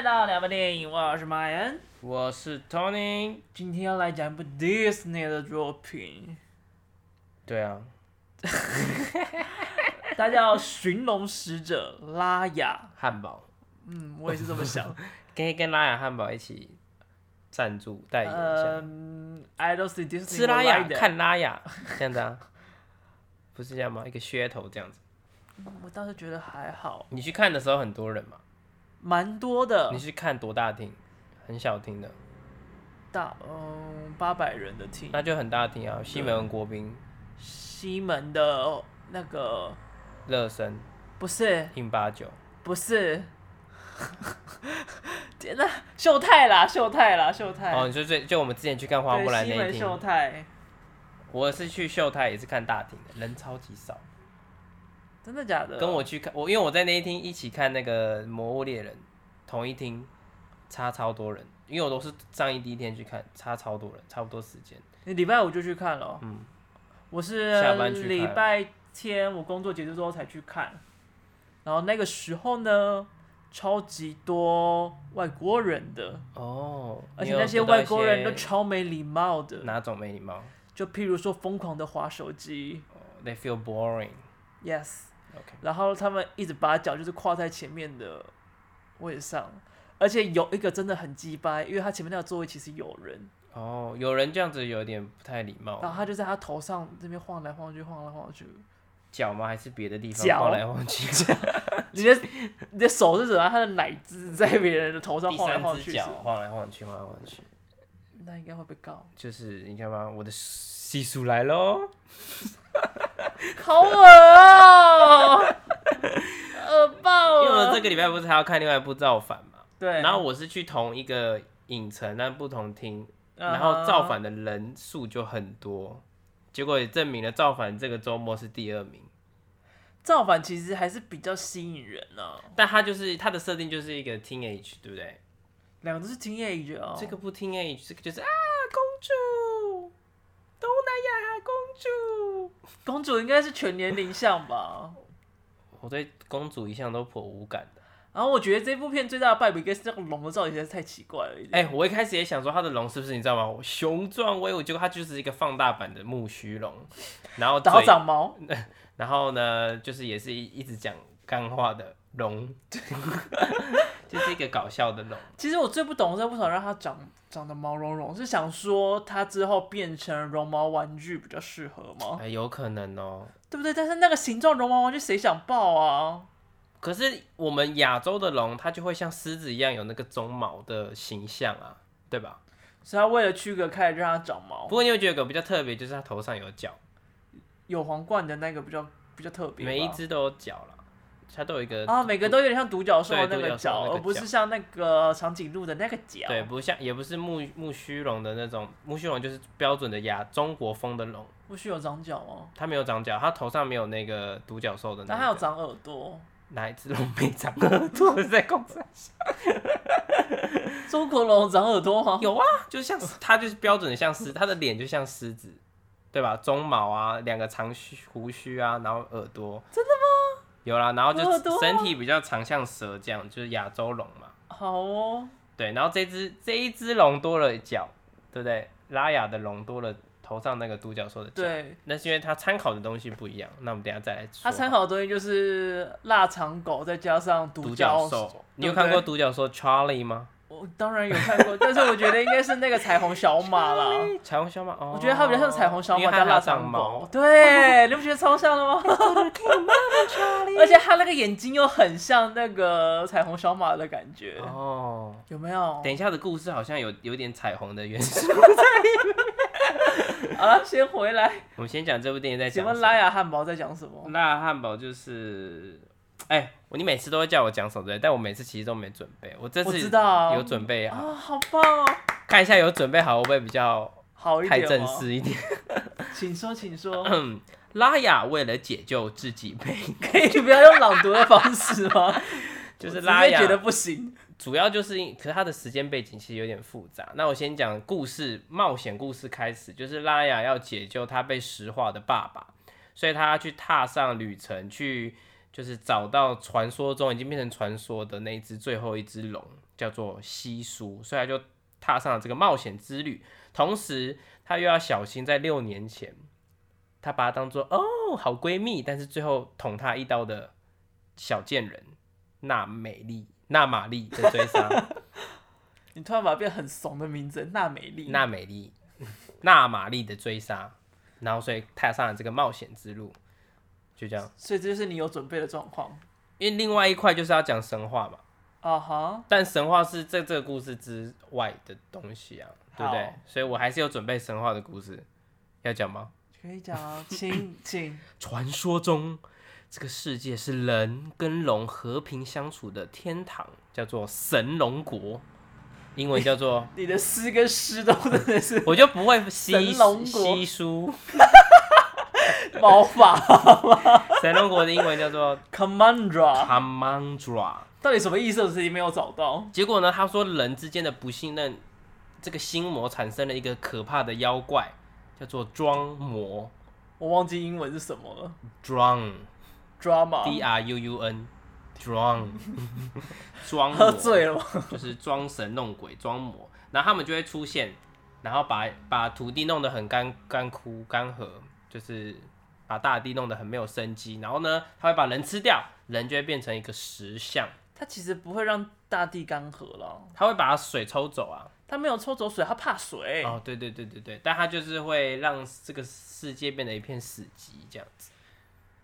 来到两部电影，我是 Ryan，我是 Tony，今天要来讲一部 Disney 的作品。对啊，它叫《寻龙使者》拉雅汉堡。嗯，我也是这么想。可以跟拉雅汉堡一起赞助代言一下。嗯，I don't see Disney。吃拉雅，看拉雅，这样子啊？不是这样吗？一个噱头这样子。我倒是觉得还好。你去看的时候很多人嘛？蛮多的。你是看多大厅？很小厅的。大，嗯，八百人的厅。那就很大厅啊！西门国宾。西门的那个。乐声。不是。T 八九。不是。天哪！秀泰啦，秀泰啦，秀泰。哦，你说最就我们之前去看花木兰那一厅。秀泰。我是去秀泰，也是看大厅的，人超级少。真的假的？跟我去看我，因为我在那一厅一起看那个《魔物猎人》，同一厅，差超多人。因为我都是上映第一天去看，差超多人，差不多时间。你礼拜五就去看了？嗯。我是礼拜天我工作结束之后才去看，然后那个时候呢，超级多外国人的哦，而且那些外国人都超没礼貌的。哪种没礼貌？就譬如说疯狂的划手机。They feel boring. Yes. 然后他们一直把脚就是跨在前面的位置上，而且有一个真的很鸡掰，因为他前面那个座位其实有人。哦，有人这样子有点不太礼貌。然后他就在他头上这边晃来晃去，晃来晃去。脚吗？还是别的地方晃来晃去？你的你的手是怎么？他的奶汁在别人的头上晃来晃去，脚晃来晃去，晃来晃去。那应该会被告。就是你看吗？我的细数来喽。好恶啊、喔！恶爆了！因为我这个礼拜不是还要看另外一部造反嘛？对。然后我是去同一个影城，但不同厅，然后造反的人数就很多，结果也证明了造反这个周末是第二名。造反其实还是比较吸引人呢、啊，但它就是它的设定就是一个 teenage，对不对？两个都是 teenage 哦。这个不 teenage，这个就是啊，公主，东南亚公主。公主应该是全年龄向吧？我对公主一向都颇无感的。然后我觉得这部片最大的败笔，应该是这个龙的造型实在是太奇怪了。哎、欸，我一开始也想说，它的龙是不是你知道吗？雄壮威武，结果它就是一个放大版的木须龙，然后然后长毛，然后呢，就是也是一一直讲干话的龙，就是一个搞笑的龙。其实我最不懂的是为什么让它长长得毛茸茸，是想说它之后变成绒毛玩具比较适合吗？哎、欸，有可能哦，对不对？但是那个形状绒毛玩具谁想抱啊？可是我们亚洲的龙，它就会像狮子一样有那个鬃毛的形象啊，对吧？所以它为了区隔开，让它长毛。不过你会觉得有个比较特别，就是它头上有角，有皇冠的那个比较比较特别。每一只都有角了，它都有一个啊，每个都有点像独角兽的那个角，而不是像那个长颈鹿的那个角。对，不像，也不是木木须龙的那种，木须龙就是标准的亚中国风的龙。木须有长角吗？它没有长角，它头上没有那个独角兽的那它有长耳朵。哪一只龙没长耳朵？在公山上，中国龙长耳朵吗？有啊，就像它就是标准的像狮，它的脸就像狮子，对吧？鬃毛啊，两个长须胡须啊，然后耳朵。真的吗？有啦，然后就身体比较长，像蛇这样，就是亚洲龙嘛。好哦。对，然后这只这一只龙多了角，对不对？拉雅的龙多了。头上那个独角兽的角，对，那是因为它参考的东西不一样。那我们等下再来说。它参考的东西就是腊肠狗，再加上独角兽。你有看过独角兽 Charlie 吗？我当然有看过，但是我觉得应该是那个彩虹小马啦。彩虹小马，哦，我觉得它比较像彩虹小马加腊肠狗。对，你不觉得超像的吗？而且它那个眼睛又很像那个彩虹小马的感觉。哦，有没有？等一下的故事好像有有点彩虹的元素 好了，先回来。我们先讲这部电影在讲。请问拉雅汉堡在讲什么？拉雅汉堡就是，哎、欸，你每次都会叫我讲什么对？但我每次其实都没准备。我这次有准备好。啊，好棒哦！看一下有准备好会不会比较好一点？太正式一点。请说，请说。嗯，拉雅为了解救自己被，可以不要用朗读的方式吗？就是拉雅觉得不行。主要就是，可是它的时间背景其实有点复杂。那我先讲故事，冒险故事开始，就是拉雅要解救他被石化的爸爸，所以他要去踏上旅程，去就是找到传说中已经变成传说的那一只最后一只龙，叫做西苏，所以他就踏上了这个冒险之旅。同时，他又要小心，在六年前，他把她当做哦好闺蜜，但是最后捅她一刀的小贱人娜美丽、娜玛丽的追杀。你突然把它变很怂的名字，娜美丽、娜美丽、娜玛丽的追杀，然后所以踏上了这个冒险之路。就这样，所以这就是你有准备的状况。因为另外一块就是要讲神话嘛，啊哈、uh，huh. 但神话是在这个故事之外的东西啊，对不对？所以我还是有准备神话的故事，要讲吗？可以讲，请 请。传说中，这个世界是人跟龙和平相处的天堂，叫做神龙国，英文叫做。你的诗跟诗都真的是，我就不会西西书。毛发神龙国的英文叫做 Commandra，Kamandra 到底什么意思？我自己没有找到。结果呢？他说人之间的不信任，这个心魔产生了一个可怕的妖怪，叫做装魔。我忘记英文是什么了。Drown，Drama。D R U U N，Drown。庄 喝醉了吗？就是装神弄鬼，装魔。然后他们就会出现，然后把把土地弄得很干干枯干涸，就是。把大地弄得很没有生机，然后呢，他会把人吃掉，人就会变成一个石像。他其实不会让大地干涸了，他会把水抽走啊。他没有抽走水，他怕水。哦，对对对对对，但他就是会让这个世界变得一片死寂这样子。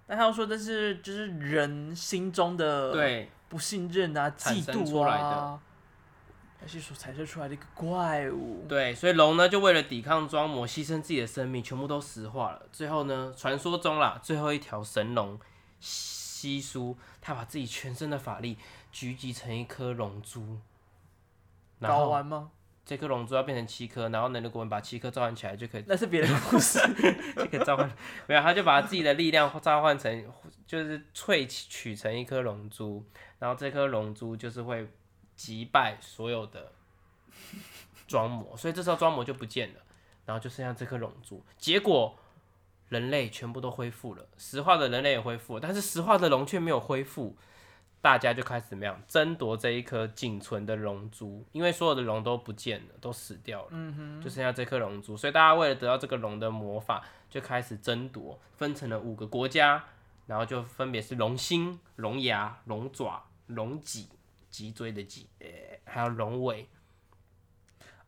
但他又说，这是就是人心中的对不信任啊、嫉妒啊。还是所产生出来的一个怪物。对，所以龙呢就为了抵抗装魔，牺牲自己的生命，全部都石化了。最后呢，传说中啦，最后一条神龙西苏，他把自己全身的法力聚集成一颗龙珠。搞完吗？这颗龙珠要变成七颗，然后呢，如果我们把七颗召唤起来，就可以。那是别的故事。就可以召唤，没有，他就把自己的力量召唤成，就是萃取成一颗龙珠，然后这颗龙珠就是会。击败所有的装模，所以这时候装模就不见了，然后就剩下这颗龙珠。结果人类全部都恢复了，石化的人类也恢复了，但是石化的龙却没有恢复。大家就开始怎么样争夺这一颗仅存的龙珠，因为所有的龙都不见了，都死掉了，嗯、哼就剩下这颗龙珠。所以大家为了得到这个龙的魔法，就开始争夺，分成了五个国家，然后就分别是龙心、龙牙、龙爪、龙脊。脊椎的脊，还有龙尾。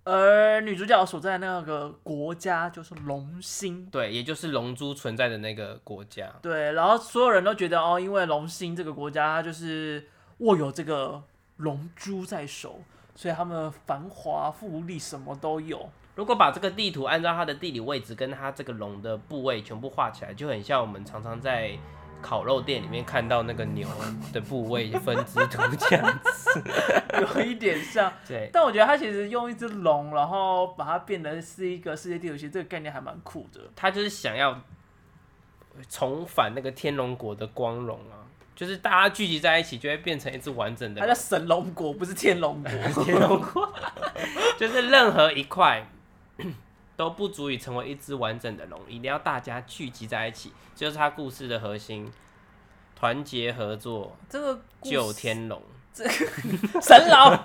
而女主角所在的那个国家就是龙星，对，也就是龙珠存在的那个国家。对，然后所有人都觉得哦，因为龙星这个国家，它就是握有这个龙珠在手，所以他们繁华富丽，什么都有。如果把这个地图按照它的地理位置跟它这个龙的部位全部画起来，就很像我们常常在。烤肉店里面看到那个牛的部位分支图这样子，有一点像。对，但我觉得他其实用一只龙，然后把它变成是一个世界地图，其实这个概念还蛮酷的。他就是想要重返那个天龙国的光荣啊，就是大家聚集在一起，就会变成一只完整的。它叫神龙国，不是天龙国。天龙国 就是任何一块。都不足以成为一只完整的龙，一定要大家聚集在一起，这就是他故事的核心，团结合作，这个救天龙，这个 神龙。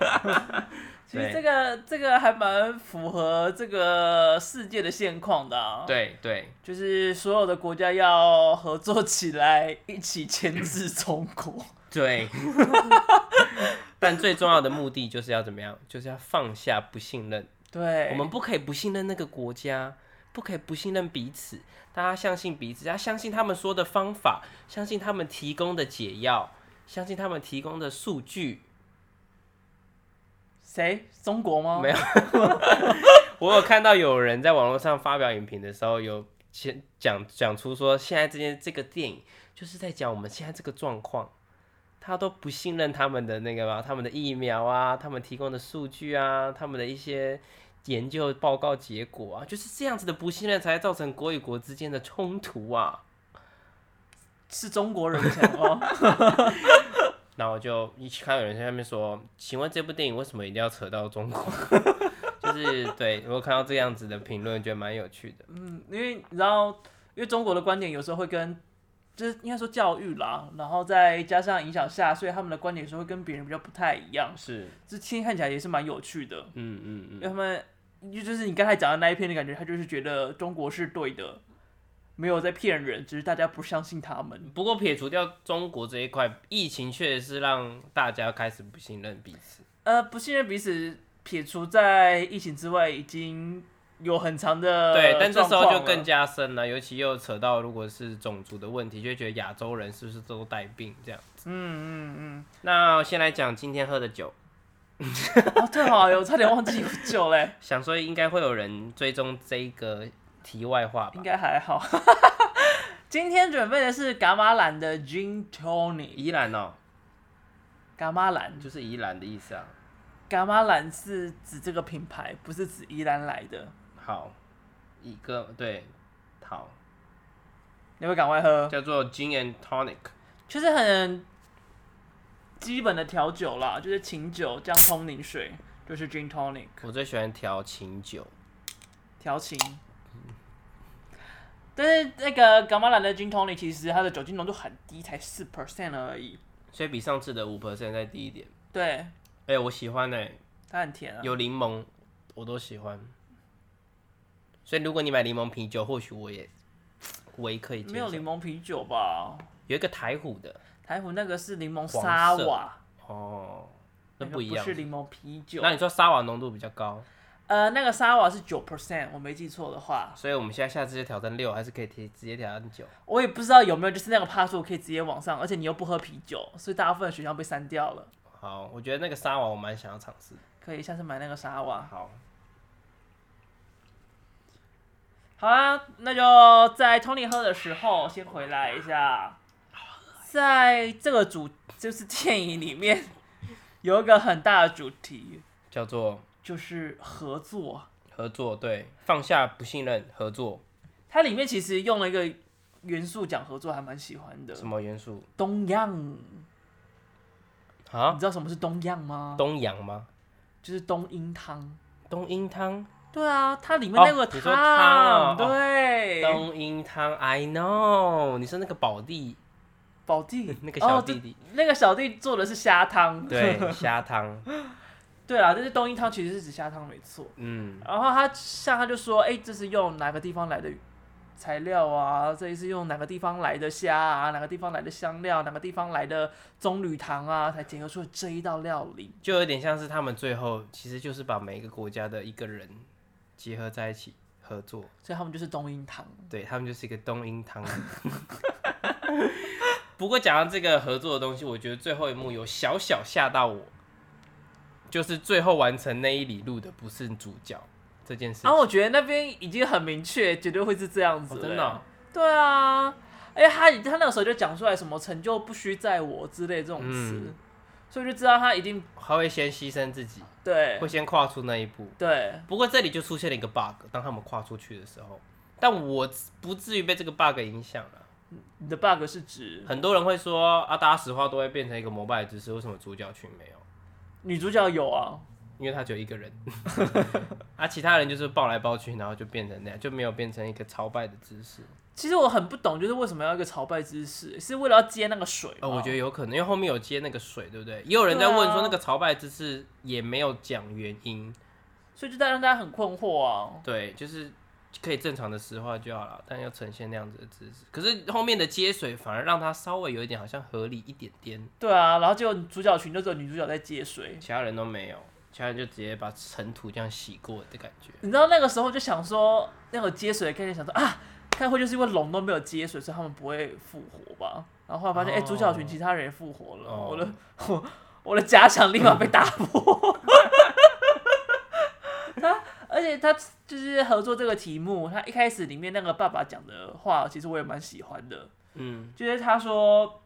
其实这个这个还蛮符合这个世界的现况的啊。对对，就是所有的国家要合作起来，一起牵制中国。对。但最重要的目的就是要怎么样？就是要放下不信任。对，我们不可以不信任那个国家，不可以不信任彼此。大家相信彼此，要相信他们说的方法，相信他们提供的解药，相信他们提供的数据。谁？中国吗？没有。我有看到有人在网络上发表影评的时候，有先讲讲出说，现在这件这个电影就是在讲我们现在这个状况。他都不信任他们的那个吧，他们的疫苗啊，他们提供的数据啊，他们的一些研究报告结果啊，就是这样子的不信任，才造成国与国之间的冲突啊。是中国人讲哦。然后就一起看有人在下面说，请问这部电影为什么一定要扯到中国？就是对，我看到这样子的评论，觉得蛮有趣的。嗯，因为你知道，因为中国的观点有时候会跟。就是应该说教育啦，然后再加上影响下，所以他们的观点是会跟别人比较不太一样。是，这听看起来也是蛮有趣的。嗯嗯嗯。因为他们就是你刚才讲的那一篇的感觉，他就是觉得中国是对的，没有在骗人，只是大家不相信他们。不过撇除掉中国这一块，疫情确实是让大家开始不信任彼此。呃，不信任彼此，撇除在疫情之外，已经。有很长的对，但这时候就更加深了，尤其又扯到如果是种族的问题，就会觉得亚洲人是不是都带病这样子？嗯嗯嗯。那先来讲今天喝的酒。哦，对哦，我差点忘记有酒嘞。想说应该会有人追踪这个题外话吧？应该还好。今天准备的是伽马兰的 Gin Tonic。宜兰哦。伽马兰就是宜兰的意思啊。伽马兰是指这个品牌，不是指宜兰来的。好，一个对，好，你会赶快喝，叫做 Gin and Tonic，就是很基本的调酒啦，就是琴酒加通宁水，就是 Gin Tonic。我最喜欢调琴酒，调琴。但是那个港马兰的 Gin Tonic 其实它的酒精浓度很低，才四 percent 而已，所以比上次的五 percent 再低一点。对，哎、欸，我喜欢呢、欸，它很甜啊，有柠檬，我都喜欢。所以如果你买柠檬啤酒，或许我也 我也可以接受。没有柠檬啤酒吧？有一个台虎的，台虎那个是柠檬沙瓦哦，那不一样，不是柠檬啤酒。那你说沙瓦浓度比较高？呃，那个沙瓦是九 percent，我没记错的话。所以我们现在下次就挑战六，还是可以提直接挑战九？我也不知道有没有，就是那个趴数可以直接往上，而且你又不喝啤酒，所以大部分的选项被删掉了。好，我觉得那个沙瓦我蛮想要尝试。可以下次买那个沙瓦。好。好啦，那就在 Tony 喝的时候，先回来一下。在这个主就是电影里面，有一个很大的主题，叫做就是合作。合作，对，放下不信任，合作。它里面其实用了一个元素讲合作，还蛮喜欢的。什么元素？东阳。啊？你知道什么是东阳吗？东阳吗？就是冬阴汤。冬阴汤。对啊，它里面那个汤，哦哦、对，冬阴汤，I know，你说那个宝弟，宝弟，那个小弟弟，哦、那个小弟做的是虾汤，对，虾汤，对啊，这是冬阴汤，其实是指虾汤没错，嗯，然后他像他就说，哎，这是用哪个地方来的材料啊？这里是用哪个地方来的虾啊？哪个地方来的香料？哪个地方来的棕榈糖啊？才结合出这一道料理，就有点像是他们最后其实就是把每一个国家的一个人。结合在一起合作，所以他们就是冬阴汤。对，他们就是一个冬阴汤。不过讲到这个合作的东西，我觉得最后一幕有小小吓到我，就是最后完成那一里路的不是主角这件事。然啊，我觉得那边已经很明确，绝对会是这样子。哦，真的哦？对啊，哎，他他那个时候就讲出来什么成就不需在我之类这种词。嗯所以就知道他一定他会先牺牲自己，对，会先跨出那一步，对。不过这里就出现了一个 bug，当他们跨出去的时候，但我不至于被这个 bug 影响了。你的 bug 是指很多人会说啊，大家实话都会变成一个膜拜的姿势，为什么主角群没有？女主角有啊，因为他只有一个人，啊，其他人就是抱来抱去，然后就变成那样，就没有变成一个朝拜的姿势。其实我很不懂，就是为什么要一个朝拜姿势，是为了要接那个水？哦，我觉得有可能，因为后面有接那个水，对不对？也有人在问说，那个朝拜姿势也没有讲原因，啊，所以就在让大家很困惑啊。对，就是可以正常的石化就好了，但要呈现那样子的姿势。可是后面的接水反而让他稍微有一点好像合理一点点。对啊，然后结果主角群就只有女主角在接水，其他人都没有，其他人就直接把尘土这样洗过的感觉。你知道那个时候就想说，那个接水的概念，想说啊。开会就是因为龙都没有接水，所以他们不会复活吧？然后后来发现，哎、oh. 欸，主角群其他人也复活了，oh. 我的我我的假想立马被打破。他而且他就是合作这个题目，他一开始里面那个爸爸讲的话，其实我也蛮喜欢的。嗯，就是他说，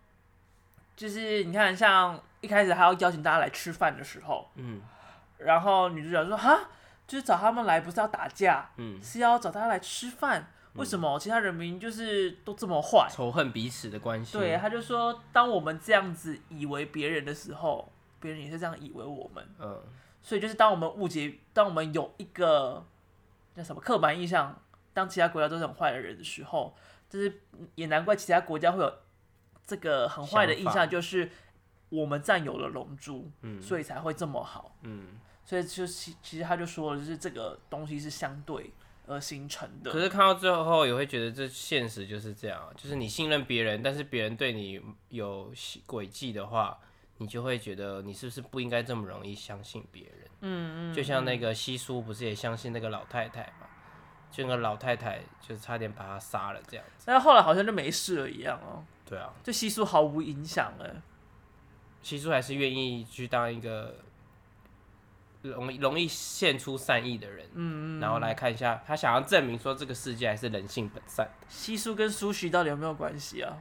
就是你看，像一开始他要邀请大家来吃饭的时候，嗯，然后女主角说，哈，就是找他们来不是要打架，嗯，是要找大家来吃饭。为什么其他人民就是都这么坏，仇恨彼此的关系？对，他就说，当我们这样子以为别人的时候，别人也是这样以为我们。嗯，所以就是当我们误解，当我们有一个叫什么刻板印象，当其他国家都是很坏的人的时候，就是也难怪其他国家会有这个很坏的印象，就是我们占有了龙珠，嗯，所以才会这么好，嗯，所以就其其实他就说了，就是这个东西是相对而形成的。可是看到最后也会觉得这现实就是这样，就是你信任别人，但是别人对你有诡计的话，你就会觉得你是不是不应该这么容易相信别人？嗯嗯，就像那个西叔不是也相信那个老太太嘛？就那个老太太就是差点把他杀了这样子，但后来好像就没事了一样哦。对啊，就西叔毫无影响了。西叔还是愿意去当一个容易容易献出善意的人，嗯嗯，然后来看一下他想要证明说这个世界还是人性本善。西叔跟苏徐到底有没有关系啊？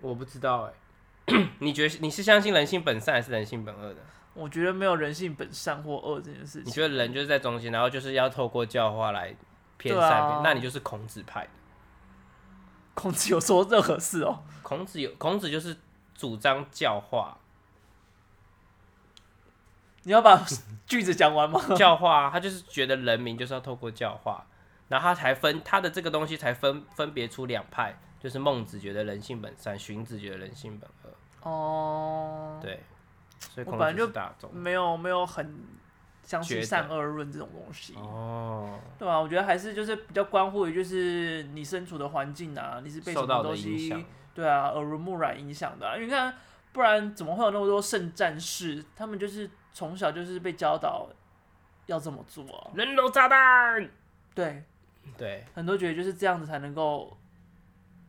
我不知道哎、欸，你觉得你是相信人性本善还是人性本恶的？我觉得没有人性本善或恶这件事情。你觉得人就是在中间，然后就是要透过教化来偏善、啊，那你就是孔子派的。孔子有说任何事哦？孔子有，孔子就是主张教化。你要把 句子讲完吗？教化，他就是觉得人民就是要透过教化，然后他才分他的这个东西才分分别出两派，就是孟子觉得人性本善，荀子觉得人性本恶。哦，对。所以孔子是大众，我本来就没有没有很相信善恶论这种东西哦，对吧、啊？我觉得还是就是比较关乎于就是你身处的环境啊，你是被什么东西对啊耳濡目染影响的、啊。因为你看，不然怎么会有那么多圣战士？他们就是从小就是被教导要这么做、啊，人肉炸弹，对对，很多觉得就是这样子才能够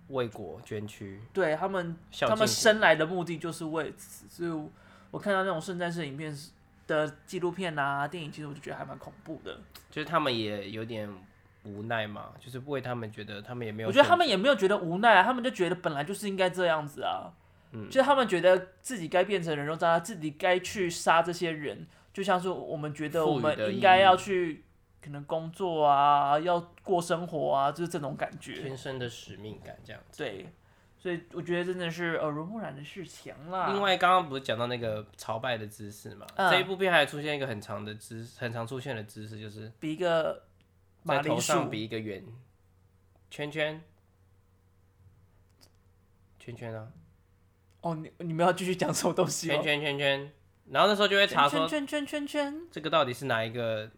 为国捐躯。对他们，他们生来的目的就是为此，所以。我看到那种圣战士影片的纪录片啊、电影，其实我就觉得还蛮恐怖的。就是他们也有点无奈嘛，就是为他们觉得他们也没有。我觉得他们也没有觉得无奈啊，他们就觉得本来就是应该这样子啊。嗯。就他们觉得自己该变成人肉炸弹，自己该去杀这些人，就像是我们觉得我们应该要去可能工作啊，要过生活啊，就是这种感觉。天生的使命感这样子。对。所以我觉得真的是耳濡目染的事情啦。另外，刚刚不是讲到那个朝拜的姿势嘛、嗯？这一部片还出现一个很长的姿，很常出现的姿势，就是比一个在头上比一个圆圈圈，圈圈啊！哦，你你们要继续讲什么东西、哦？圈圈圈圈，然后那时候就会查说，圈圈圈圈圈，这个到底是哪一个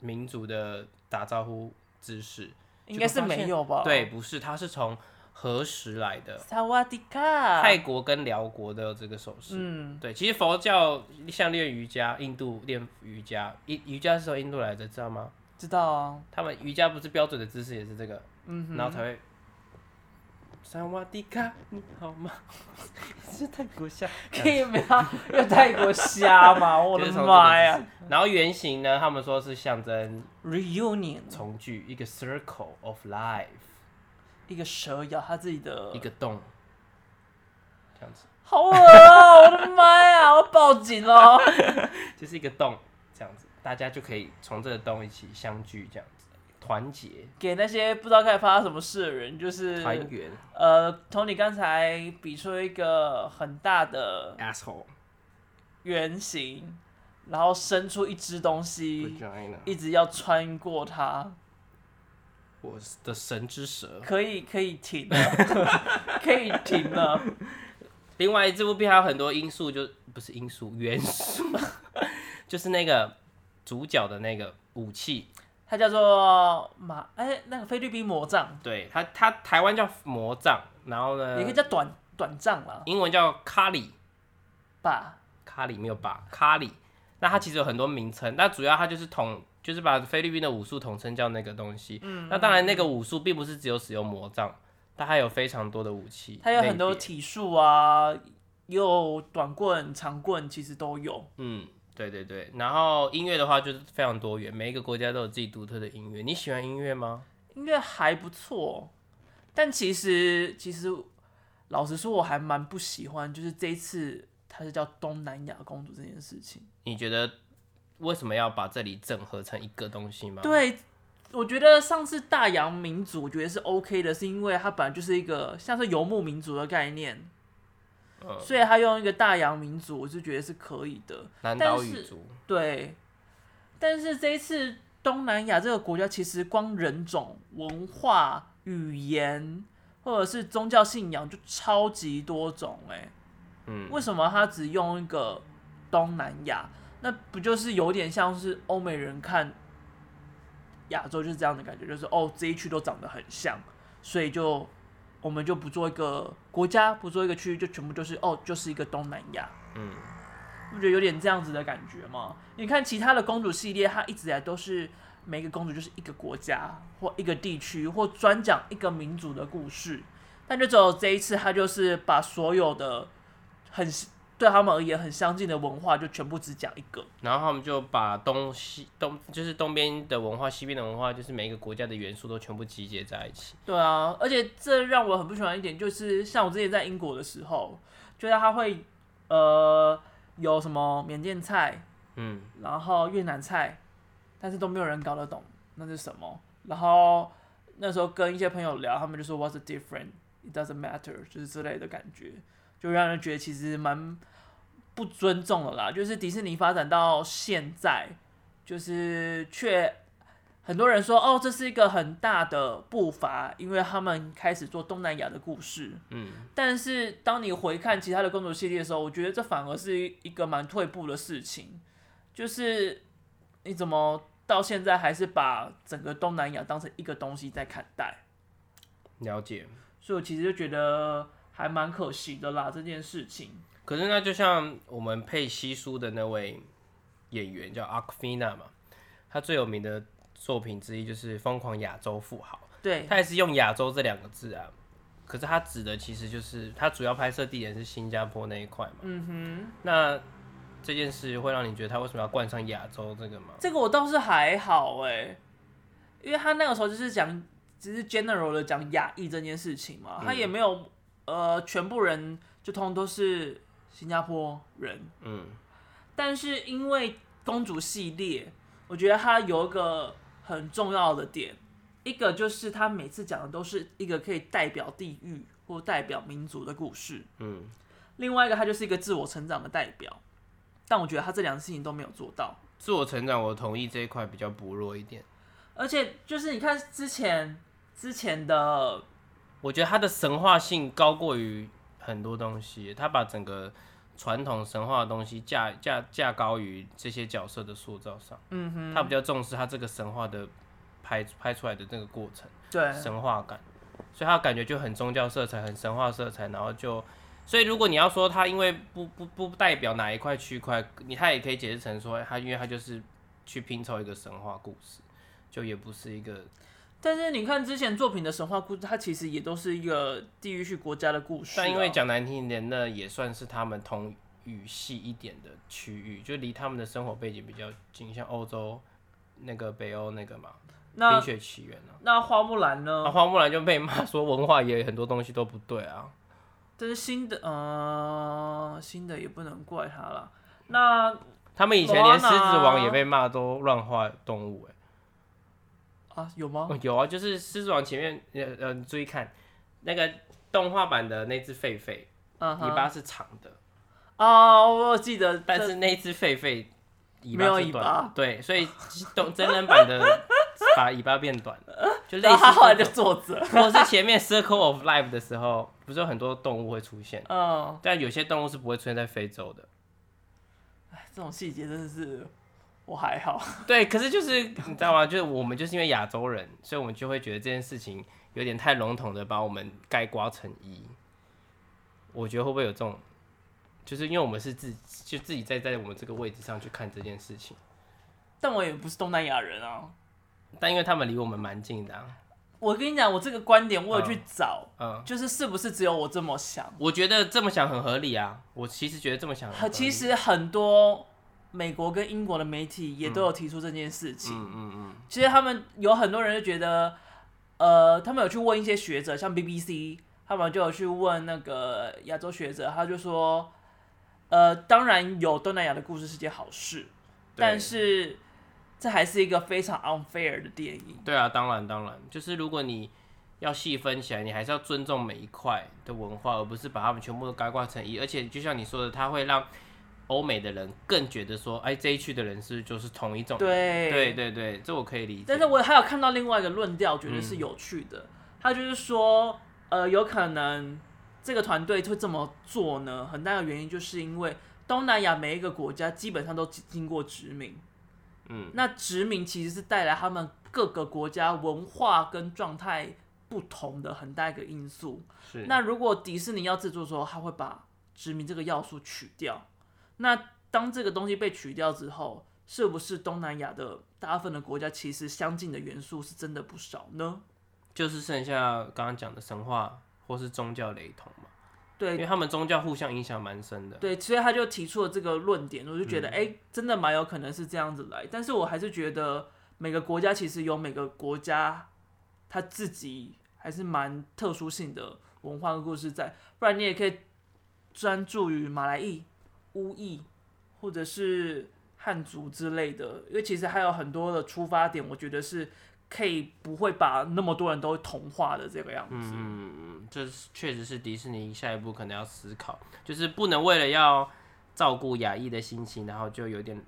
民族的打招呼姿势？应该是没有吧？对，不是，它是从。何时来的？萨瓦迪卡。泰国跟辽国的这个手势，嗯，对，其实佛教像练瑜伽，印度练瑜伽，瑜瑜伽是从印度来的，知道吗？知道啊。他们瑜伽不是标准的姿势也是这个，嗯，然后才会。萨瓦迪卡，你好吗？是泰国虾，可以不要用泰国虾吗？我的妈呀！然后圆形呢，他们说是象征 reunion 重聚，一个 circle of life。一个蛇咬它自己的一个洞，这样子，好恶啊！我的妈呀！我报警了。就是一个洞，这样子，大家就可以从这个洞一起相聚，这样子，团结。给那些不知道该发生什么事的人，就是团圆。呃，Tony 刚才比出一个很大的 asshole 圆形，然后伸出一只东西，一直要穿过它。我的神之舌可以可以停了，可以停了。另外，这部片还有很多因素，就不是因素元素，就是那个主角的那个武器，它叫做马哎、欸，那个菲律宾魔杖。对，它它台湾叫魔杖，然后呢，也可以叫短短杖啦。英文叫卡里，把卡里没有把卡里，那它其实有很多名称，那主要它就是统。就是把菲律宾的武术统称叫那个东西。嗯，那当然，那个武术并不是只有使用魔杖，它还有非常多的武器。它有很多体术啊，有短棍、长棍，其实都有。嗯，对对对。然后音乐的话就是非常多元，每一个国家都有自己独特的音乐。你喜欢音乐吗？音乐还不错，但其实其实老实说，我还蛮不喜欢，就是这一次它是叫东南亚公主这件事情。你觉得？为什么要把这里整合成一个东西吗？对，我觉得上次大洋民族我觉得是 OK 的，是因为它本来就是一个像是游牧民族的概念，嗯，所以他用一个大洋民族，我是觉得是可以的。南岛语族。对，但是这一次东南亚这个国家，其实光人种、文化、语言、或者是宗教信仰就超级多种哎、欸。嗯，为什么他只用一个东南亚？那不就是有点像是欧美人看亚洲就是这样的感觉，就是哦这一区都长得很像，所以就我们就不做一个国家，不做一个区域，就全部就是哦就是一个东南亚。嗯，不觉得有点这样子的感觉吗？你看其他的公主系列，它一直以来都是每个公主就是一个国家或一个地区或专讲一个民族的故事，但就只有这一次，它就是把所有的很对他们而言很相近的文化，就全部只讲一个。然后他们就把东西东就是东边的文化、西边的文化，就是每一个国家的元素都全部集结在一起。对啊，而且这让我很不喜欢一点，就是像我之前在英国的时候，就是他会呃有什么缅甸菜，嗯，然后越南菜，但是都没有人搞得懂那是什么。然后那时候跟一些朋友聊，他们就说 What's the difference? It doesn't matter，就是之类的感觉，就让人觉得其实蛮。不尊重了啦，就是迪士尼发展到现在，就是却很多人说哦，这是一个很大的步伐，因为他们开始做东南亚的故事。嗯，但是当你回看其他的公主系列的时候，我觉得这反而是一个蛮退步的事情。就是你怎么到现在还是把整个东南亚当成一个东西在看待？了解。所以我其实就觉得还蛮可惜的啦，这件事情。可是那就像我们配西书的那位演员叫 Awkwafina 嘛，他最有名的作品之一就是《疯狂亚洲富豪》。对，他也是用“亚洲”这两个字啊。可是他指的其实就是他主要拍摄地点是新加坡那一块嘛。嗯哼。那这件事会让你觉得他为什么要冠上“亚洲”这个吗？这个我倒是还好哎，因为他那个时候就是讲只是 general 的讲亚裔这件事情嘛，他也没有呃全部人就通通都是。新加坡人，嗯，但是因为公主系列，我觉得它有一个很重要的点，一个就是它每次讲的都是一个可以代表地域或代表民族的故事，嗯，另外一个它就是一个自我成长的代表，但我觉得他这两个事情都没有做到。自我成长，我同意这一块比较薄弱一点，而且就是你看之前之前的，我觉得它的神话性高过于。很多东西，他把整个传统神话的东西架架架高于这些角色的塑造上。嗯哼，他比较重视他这个神话的拍拍出来的这个过程，对，神话感，所以他感觉就很宗教色彩，很神话色彩，然后就，所以如果你要说他因为不不不代表哪一块区块，你他也可以解释成说他因为他就是去拼凑一个神话故事，就也不是一个。但是你看之前作品的神话故事，它其实也都是一个地域性国家的故事啊。但因为讲难听一点，那也算是他们同语系一点的区域，就离他们的生活背景比较近，像欧洲那个北欧那个嘛，《冰雪奇缘》啊。那花木兰呢？那花木兰就被骂说文化也很多东西都不对啊。但是新的，呃，新的也不能怪他了。那他们以前连狮子王也被骂都乱画动物，欸啊，有吗？有啊，就是狮子王前面，呃呃，你注意看那个动画版的那只狒狒，尾巴是长的。哦，我记得，但是那只狒狒没有尾巴，对，所以动真人版的 把尾巴变短了，就类似。他后来就坐着，或者是前面 Circle of Life 的时候，不是有很多动物会出现？嗯，但有些动物是不会出现在非洲的。哎，这种细节真的是。我还好，对，可是就是你知道吗？就是我们就是因为亚洲人，所以我们就会觉得这件事情有点太笼统的把我们概刮成一。我觉得会不会有这种，就是因为我们是自就自己在在我们这个位置上去看这件事情。但我也不是东南亚人啊，但因为他们离我们蛮近的啊。我跟你讲，我这个观点我有去找，嗯，嗯，就是是不是只有我这么想？我觉得这么想很合理啊。我其实觉得这么想很合理，其实很多。美国跟英国的媒体也都有提出这件事情。嗯嗯嗯。其实他们有很多人就觉得，呃，他们有去问一些学者，像 BBC，他们就有去问那个亚洲学者，他就说，呃，当然有东南亚的故事是件好事，但是这还是一个非常 unfair 的电影。对啊，当然当然，就是如果你要细分起来，你还是要尊重每一块的文化，而不是把他们全部都概括成一。而且就像你说的，它会让。欧美的人更觉得说，哎，这一区的人是就是同一种。对对对对，这我可以理解。但是我还有看到另外一个论调，觉得是有趣的。嗯、他就是说，呃，有可能这个团队会这么做呢？很大的原因就是因为东南亚每一个国家基本上都经过殖民，嗯，那殖民其实是带来他们各个国家文化跟状态不同的很大一个因素。是。那如果迪士尼要制作的时候，他会把殖民这个要素取掉。那当这个东西被取掉之后，是不是东南亚的大部分的国家其实相近的元素是真的不少呢？就是剩下刚刚讲的神话或是宗教雷同嘛。对，因为他们宗教互相影响蛮深的。对，所以他就提出了这个论点，我就觉得，哎、真的蛮有可能是这样子来。但是我还是觉得每个国家其实有每个国家他自己还是蛮特殊性的文化和故事在，不然你也可以专注于马来裔、乌裔或者是。汉族之类的，因为其实还有很多的出发点，我觉得是可以不会把那么多人都同化的这个样子。嗯，这确实是迪士尼下一步可能要思考，就是不能为了要照顾亚裔的心情，然后就有点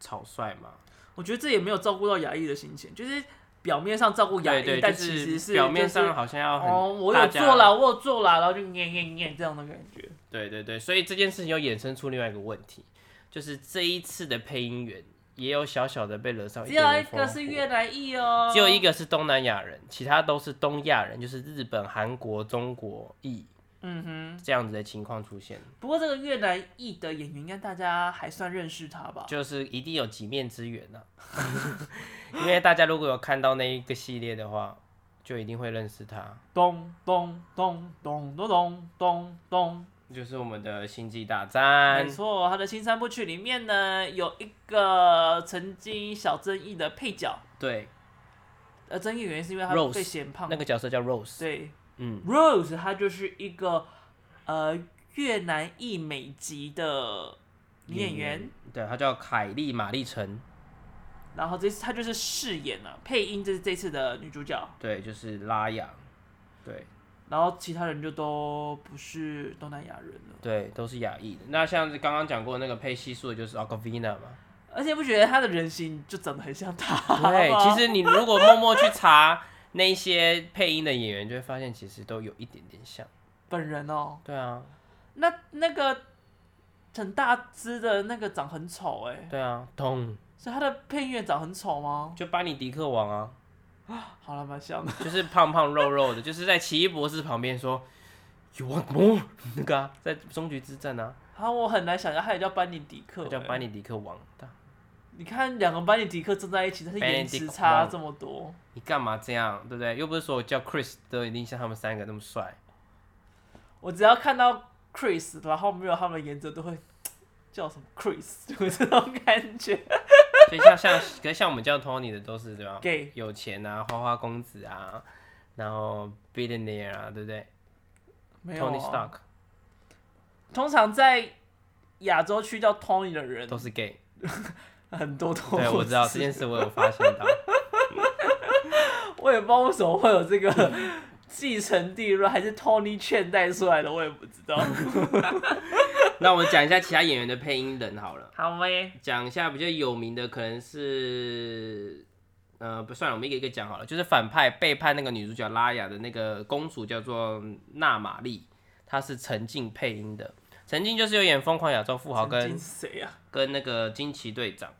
草率嘛。我觉得这也没有照顾到亚裔的心情，就是表面上照顾亚裔，但其实是表面上好像要很哦，我有做了，我有做了，然后就念念念这样的感觉。对对对，所以这件事情又衍生出另外一个问题。就是这一次的配音员也有小小的被惹上一点点，只有一个是越南裔哦，只有一个是东南亚人，其他都是东亚人，就是日本、韩国、中国裔，嗯哼，这样子的情况出现。不过这个越南裔的演员，应该大家还算认识他吧？就是一定有几面之缘呐，因为大家如果有看到那一个系列的话，就一定会认识他。咚咚咚咚咚咚咚咚。就是我们的星际大战，没错，他的新三部曲里面呢，有一个曾经小争议的配角，对，呃，争议原因是因为他被嫌胖，那个角色叫 Rose，对，嗯，Rose 她就是一个呃越南裔美籍的女演员，嗯、对，她叫凯莉玛丽陈，然后这次她就是饰演了配音，这是这次的女主角，对，就是拉雅，对。然后其他人就都不是东南亚人了，对，都是亚裔的。那像是刚刚讲过那个配西素的，就是 Awkwafina 嘛。而且不觉得她的人形就长得很像她？对，其实你如果默默去查那些配音的演员，就会发现其实都有一点点像本人哦。对啊。那那个很大只的那个长很丑哎。对啊，咚。所以他的配音员长很丑吗？就班尼迪克王啊。啊 好了，蛮像的，就是胖胖肉肉的，就是在奇异博士旁边说，You want more？那个啊，在终局之战啊。好，我很难想象他也叫班尼迪克，叫班尼迪克王。你看两个班尼迪克站在一起，但是颜值差这么多。你干嘛这样，对不对？又不是说我叫 Chris 都一定像他们三个那么帅。我只要看到 Chris，然后没有他们的颜值，都会叫什么 Chris，就这种感觉。所以像像，可是像我们叫 Tony 的都是对吧？Gay，有钱啊，花花公子啊，然后 billionaire 啊，对不对？没有啊。Tony Stark。通常在亚洲区叫 Tony 的人都是 gay，很多都。对，我知道这件事，我有发现到。我也不知道为什么会有这个继承地论，还是 Tony 劝带出来的，我也不知道。那我们讲一下其他演员的配音人好了。好诶。讲一下比较有名的，可能是，呃，不算了，我们一个一个讲好了。就是反派背叛那个女主角拉雅的那个公主叫做娜玛丽，她是陈静配音的。陈静就是有演《疯狂亚洲富豪》跟谁啊？跟那个惊奇队长。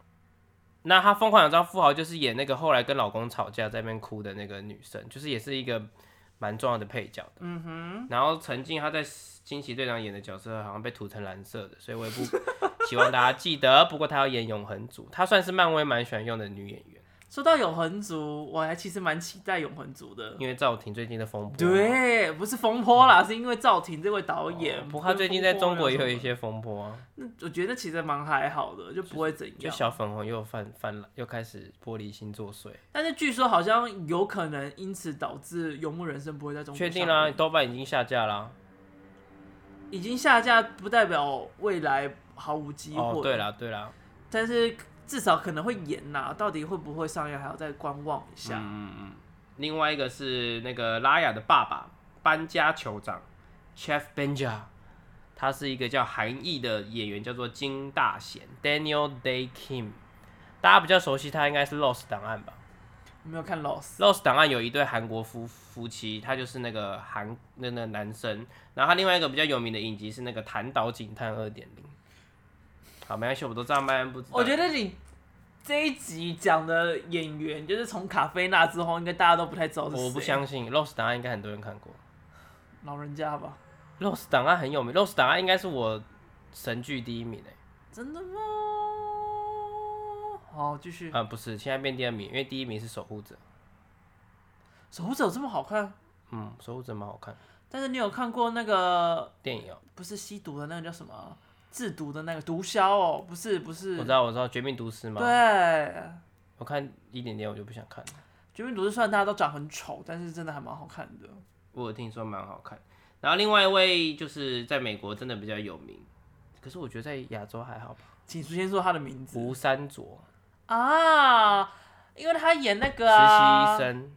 那她《疯狂亚洲富豪》就是演那个后来跟老公吵架在那边哭的那个女生，就是也是一个蛮重要的配角的。嗯哼。然后曾经她在。惊奇队长演的角色好像被涂成蓝色的，所以我也不 希望大家记得。不过她要演永恒族，她算是漫威蛮喜欢用的女演员。说到永恒族，我还其实蛮期待永恒族的，因为赵婷最近的风波。对，不是风波啦，是因为赵婷这位导演。哦、不过她最近在中国也有一些风波啊。那我觉得其实蛮还好的，就不会怎样。就，就小粉红又犯犯了，又开始玻璃心作祟。但是据说好像有可能因此导致《游牧人生》不会在中国。确定啦，豆瓣已经下架啦。已经下架不代表未来毫无机会。哦，对啦对啦，但是至少可能会演呐，到底会不会上映还要再观望一下。嗯嗯。另外一个是那个拉雅的爸爸搬家酋长 Chef Benja，他是一个叫韩裔的演员，叫做金大贤 Daniel Day Kim，大家比较熟悉他应该是《Lost 档案》吧？没有看 Lost。Lost 档案有一对韩国夫夫妻，他就是那个韩那那个男生，然后他另外一个比较有名的影集是那个《弹岛警探二点零》。好，没关系，我都知道，麦恩不知道。我觉得你这一集讲的演员，就是从卡菲娜之后，应该大家都不太知道是谁。我不相信，Lost 档案应该很多人看过。老人家吧。Lost 档案很有名，Lost 档案应该是我神剧第一名诶。真的吗？好，继续。啊，不是，现在变第二名，因为第一名是守护者。守护者有这么好看？嗯，守护者蛮好看。但是你有看过那个电影哦？不是吸毒的那个叫什么？制毒的那个毒枭哦？不是，不是。我知道，我知道，绝命毒师吗？对。我看一点点，我就不想看了。绝命毒师虽然大家都长很丑，但是真的还蛮好看的。我有听说蛮好看。然后另外一位就是在美国真的比较有名，可是我觉得在亚洲还好吧。请先说他的名字。吴三卓啊，因为他演那个、啊、实习医生，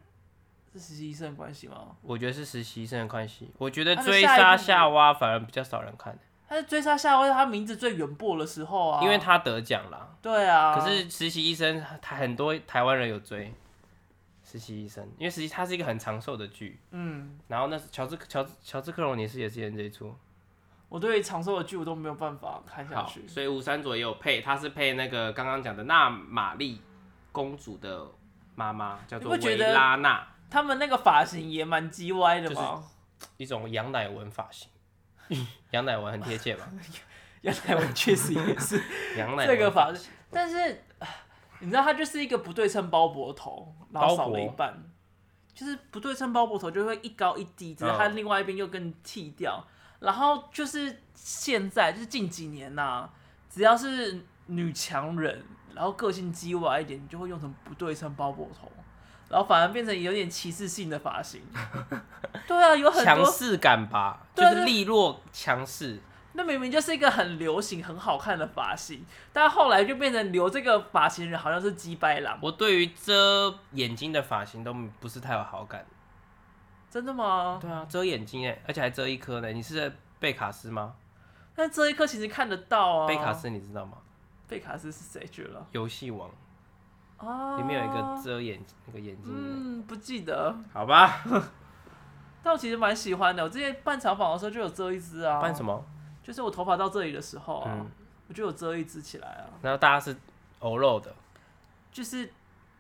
是实习医生的关系吗？我觉得是实习医生的关系。我觉得追杀夏娃反而比较少人看。他是追杀夏娃，他名字最远播的时候啊，因为他得奖了。对啊。可是实习医生，他很多台湾人有追。实习医生，因为实习它是一个很长寿的剧，嗯，然后那乔治乔治乔治克隆尼是也是演这一出，我对于长寿的剧我都没有办法看下去，所以吴三佐也有配，他是配那个刚刚讲的纳玛丽公主的妈妈，叫做维拉娜，他们那个发型也蛮鸡歪的嘛，就是、一种羊奶纹发型，杨乃文很贴切吧？杨乃文确实也是 杨乃文这个发型，但是。你知道他就是一个不对称包脖头，然后少了一半，就是不对称包脖头就会一高一低，只是他另外一边又更剃掉。然后就是现在就是近几年呐、啊，只要是女强人，然后个性鸡歪一点，你就会用成不对称包脖头，然后反而变成有点歧视性的发型。对啊，有很多强势感吧，就是利落强势。那明明就是一个很流行、很好看的发型，但后来就变成留这个发型人好像是鸡掰狼。我对于遮眼睛的发型都不是太有好感。真的吗？对啊，遮眼睛哎，而且还遮一颗呢。你是在贝卡斯吗？但遮一颗其实看得到啊。贝卡斯你知道吗？贝卡斯是谁去了？游戏王。哦。里面有一个遮眼那个眼睛。嗯，不记得。好吧。但我其实蛮喜欢的，我之前办长发的时候就有遮一只啊。办什么？就是我头发到这里的时候啊，嗯、我就有遮一支起来啊。然后大家是偶肉的，就是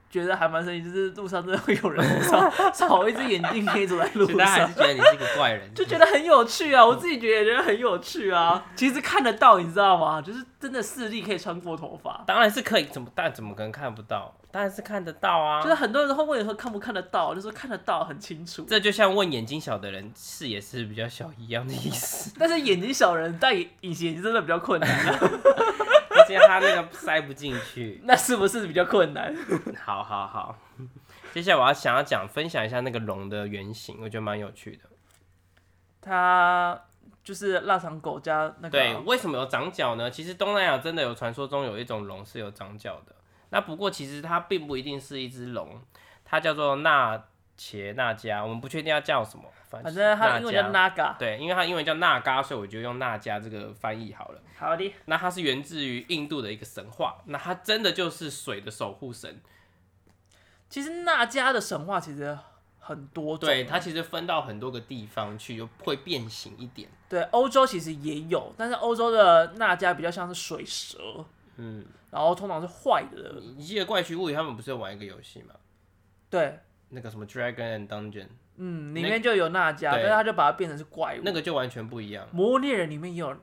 觉得还蛮神奇，就是路上真的会有人少少 一只眼睛可以走在路上。大家还是觉得你是一个怪人，就觉得很有趣啊！我自己觉得也觉得很有趣啊。其实看得到，你知道吗？就是真的视力可以穿过头发。当然是可以，怎么但怎么可能看不到？当然是看得到啊！就是很多人会问你说看不看得到，就说看得到，很清楚。这就像问眼睛小的人视野是比较小一样的意思。但是眼睛小人戴隐形眼镜真的比较困难，他那个塞不进去，那是不是比较困难？好好好，接下来我要想要讲分享一下那个龙的原型，我觉得蛮有趣的。它就是腊肠狗加那个。对，为什么有长角呢？其实东南亚真的有传说中有一种龙是有长角的。那不过其实它并不一定是一只龙，它叫做纳切纳加，我们不确定要叫什么，反正它英文叫纳嘎。对，因为它英文叫纳嘎，所以我就用纳加这个翻译好了。好的。那它是源自于印度的一个神话，那它真的就是水的守护神。其实那加的神话其实很多种，对，它其实分到很多个地方去，就会变形一点。对，欧洲其实也有，但是欧洲的那加比较像是水蛇。嗯。然后通常是坏的。你记得怪奇物语他们不是有玩一个游戏吗？对，那个什么 Dragon and Dungeon，嗯，里面就有娜迦，但是他就把它变成是怪物，那个就完全不一样。魔物猎人里面也有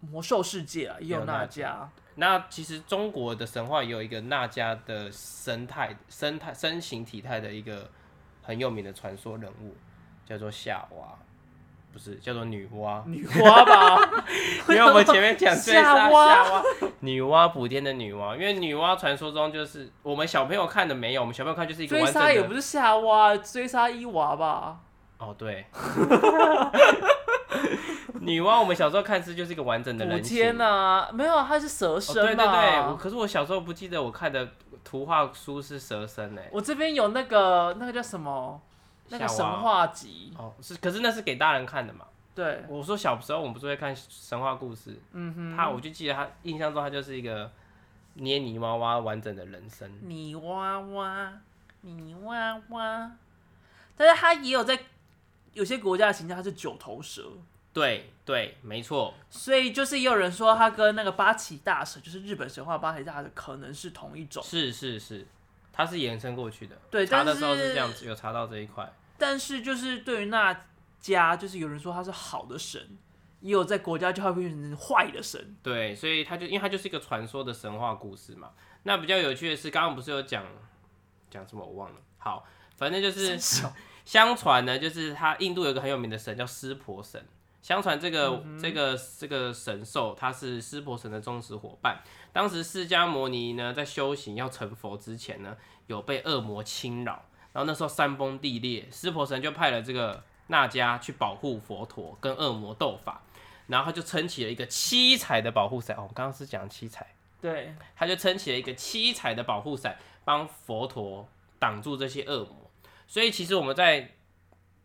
魔兽世界啊，也有娜迦。那其实中国的神话也有一个娜迦的生态、生态、身形体态的一个很有名的传说人物，叫做夏娃。不是叫做女娲，女娲吧？因为我们前面讲 夏娃，女娲补天的女娲，因为女娲传说中就是我们小朋友看的没有，我们小朋友看就是一个完整的。追杀也不是夏娃，追杀伊娃吧？哦，对。女娲我们小时候看是就是一个完整的人。天啊，没有，她是蛇身。对对对，可是我小时候不记得我看的图画书是蛇身哎。我这边有那个那个叫什么？那个神话集哦，是，可是那是给大人看的嘛？对，我说小时候我们不是会看神话故事，嗯哼，他我就记得他印象中他就是一个捏泥娃娃完整的人生。泥娃娃，泥娃娃，但是他也有在有些国家的形象，他是九头蛇。对对，没错。所以就是也有人说，他跟那个八岐大蛇，就是日本神话八岐大蛇，可能是同一种。是是是，它是延伸过去的。对，查的时候是这样子，有查到这一块。但是就是对于那家，就是有人说他是好的神，也有在国家就会变成坏的神。对，所以他就因为他就是一个传说的神话故事嘛。那比较有趣的是，刚刚不是有讲讲什么我忘了。好，反正就是相传呢，就是他印度有一个很有名的神叫湿婆神。相传这个、嗯、这个这个神兽，它是湿婆神的忠实伙伴。当时释迦牟尼呢在修行要成佛之前呢，有被恶魔侵扰，然后那时候山崩地裂，湿婆神就派了这个那迦去保护佛陀，跟恶魔斗法，然后他就撑起了一个七彩的保护伞。哦，我刚刚是讲七彩，对，他就撑起了一个七彩的保护伞，帮佛陀挡住这些恶魔。所以其实我们在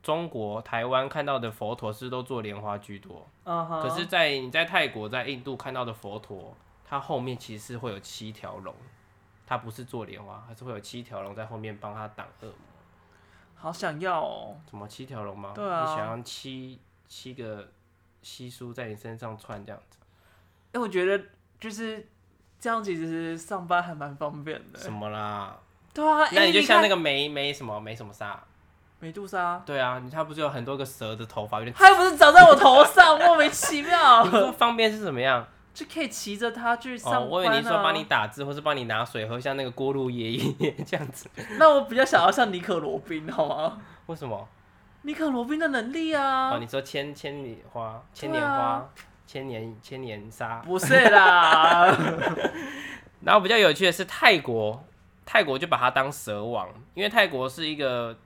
中国台湾看到的佛陀是都做莲花居多，uh huh. 可是，在你在泰国、在印度看到的佛陀，它后面其实是会有七条龙，它不是做莲花，还是会有七条龙在后面帮他挡恶魔。好想要哦！什么七条龙吗？对啊，你想要七七个稀疏在你身上串这样子？哎，我觉得就是这样，其实上班还蛮方便的。什么啦？对啊，那你就像那个没没什么没什么啥。美杜莎，对啊，你他不是有很多个蛇的头发，有点，他又不是长在我头上，莫名其妙。你说方便是怎么样？就可以骑着它去上班、啊哦、我以为你说帮你打字，或是帮你拿水喝，像那个锅炉爷爷这样子。那我比较想要像尼克罗宾，好吗？为什么？尼克罗宾的能力啊！哦，你说千千里花、千年花、啊、千年千年沙？不是啦。然后比较有趣的是泰国，泰国就把它当蛇王，因为泰国是一个。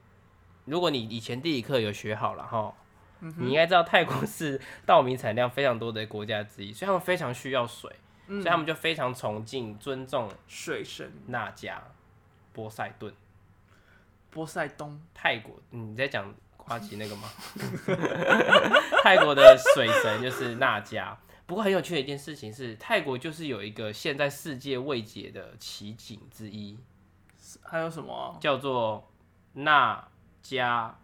如果你以前地理课有学好了哈，嗯、你应该知道泰国是稻米产量非常多的国家之一，所以他们非常需要水，嗯、所以他们就非常崇敬、尊重水神那迦、波塞顿、波塞冬。泰国，你在讲夸奇那个吗？泰国的水神就是那迦。不过很有趣的一件事情是，泰国就是有一个现在世界未解的奇景之一，还有什么、啊？叫做那。加，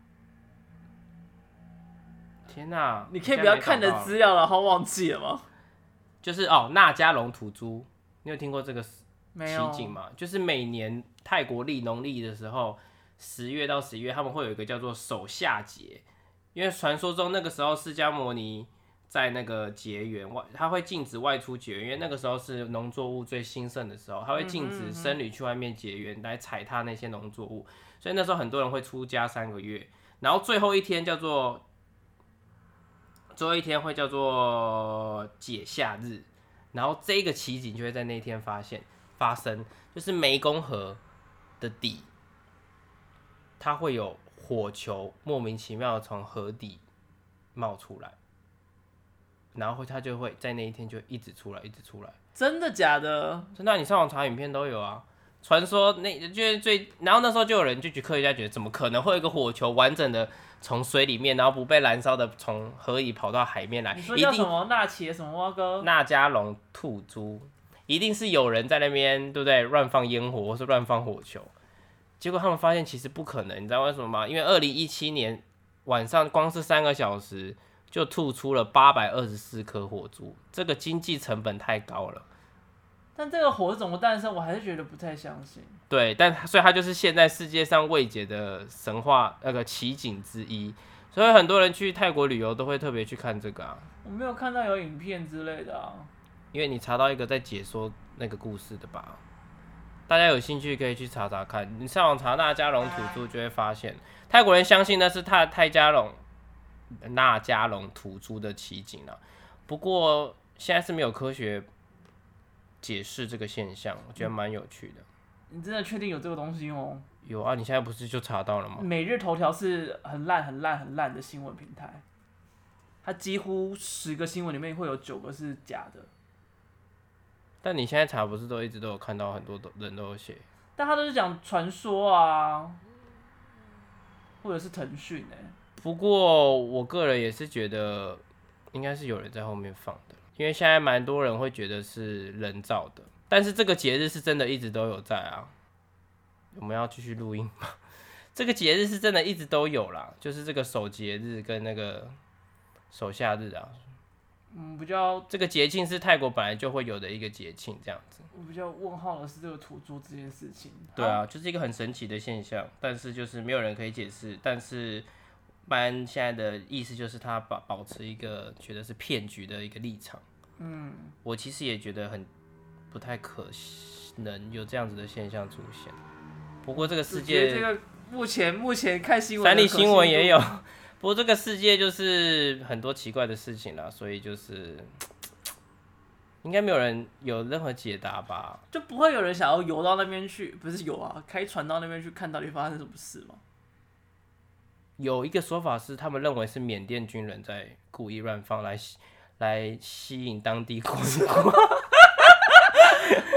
天哪！你可以不要看的资料，然后忘记了吗？就是哦，那加龙土猪，你有听过这个奇景吗？就是每年泰国历农历的时候，十月到十一月，他们会有一个叫做守夏节，因为传说中那个时候释迦摩尼在那个结缘外，他会禁止外出结缘，因为那个时候是农作物最兴盛的时候，他会禁止僧侣去外面结缘来踩踏那些农作物。所以那时候很多人会出家三个月，然后最后一天叫做最后一天会叫做解夏日，然后这个奇景就会在那天发现发生，就是湄公河的底，它会有火球莫名其妙的从河底冒出来，然后它就会在那一天就一直出来，一直出来。真的假的？真的，你上网查影片都有啊。传说那就是最，然后那时候就有人就去科学家觉得，怎么可能会有一个火球完整的从水里面，然后不被燃烧的从河里跑到海面来？你说叫什么？那茄什么蛙哥？那迦龙吐珠，一定是有人在那边，对不对？乱放烟火或是乱放火球，结果他们发现其实不可能，你知道为什么吗？因为二零一七年晚上光是三个小时就吐出了八百二十四颗火珠，这个经济成本太高了。但这个火是怎么诞生？我还是觉得不太相信。对，但所以它就是现在世界上未解的神话那个奇景之一，所以很多人去泰国旅游都会特别去看这个啊。我没有看到有影片之类的啊。因为你查到一个在解说那个故事的吧？大家有兴趣可以去查查看，你上网查那加龙土著就会发现，泰国人相信那是泰泰加龙那加龙土著的奇景啊。不过现在是没有科学。解释这个现象，我觉得蛮有趣的。你真的确定有这个东西哦？有啊，你现在不是就查到了吗？每日头条是很烂、很烂、很烂的新闻平台，它几乎十个新闻里面会有九个是假的。但你现在查不是都一直都有看到很多人都有写？但他都是讲传说啊，或者是腾讯哎。不过我个人也是觉得，应该是有人在后面放的。因为现在蛮多人会觉得是人造的，但是这个节日是真的一直都有在啊。我们要继续录音吗？这个节日是真的一直都有啦，就是这个守节日跟那个守夏日啊。嗯，比较这个节庆是泰国本来就会有的一个节庆，这样子。我比较问号的是这个土著这件事情。对啊，就是一个很神奇的现象，但是就是没有人可以解释。但是班现在的意思就是他保保持一个觉得是骗局的一个立场。嗯，我其实也觉得很不太可能有这样子的现象出现。不过这个世界，这个目前目前看新闻，三立新闻也有。不过这个世界就是很多奇怪的事情啦，所以就是 应该没有人有任何解答吧？就不会有人想要游到那边去，不是游啊，开船到那边去看到底发生什么事吗？有一个说法是，他们认为是缅甸军人在故意乱放来吸来吸引当地观光。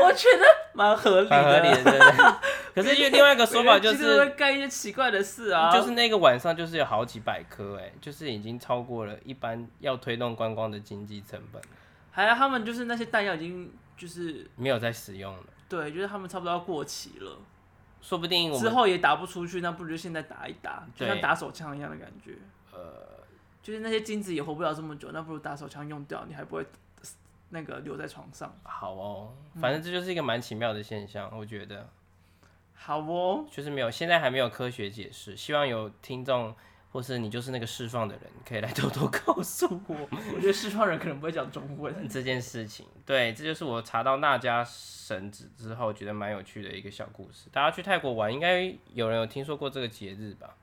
我觉得蛮合理的，合理的。可是，因为 另外一个说法就是干一些奇怪的事啊，就是那个晚上就是有好几百颗，哎，就是已经超过了一般要推动观光的经济成本。还有他们就是那些弹药已经就是没有在使用了，对，就是他们差不多要过期了，说不定之后也打不出去，那不如就现在打一打，就像打手枪一样的感觉。呃，就是那些金子也活不了这么久，那不如打手枪用掉，你还不会那个留在床上。好哦，反正这就是一个蛮奇妙的现象，我觉得。好哦，就是没有，现在还没有科学解释。希望有听众，或是你就是那个释放的人，可以来偷偷 告诉我。我觉得释放人可能不会讲中文 这件事情。对，这就是我查到那家神子之后，觉得蛮有趣的一个小故事。大家去泰国玩，应该有人有听说过这个节日吧？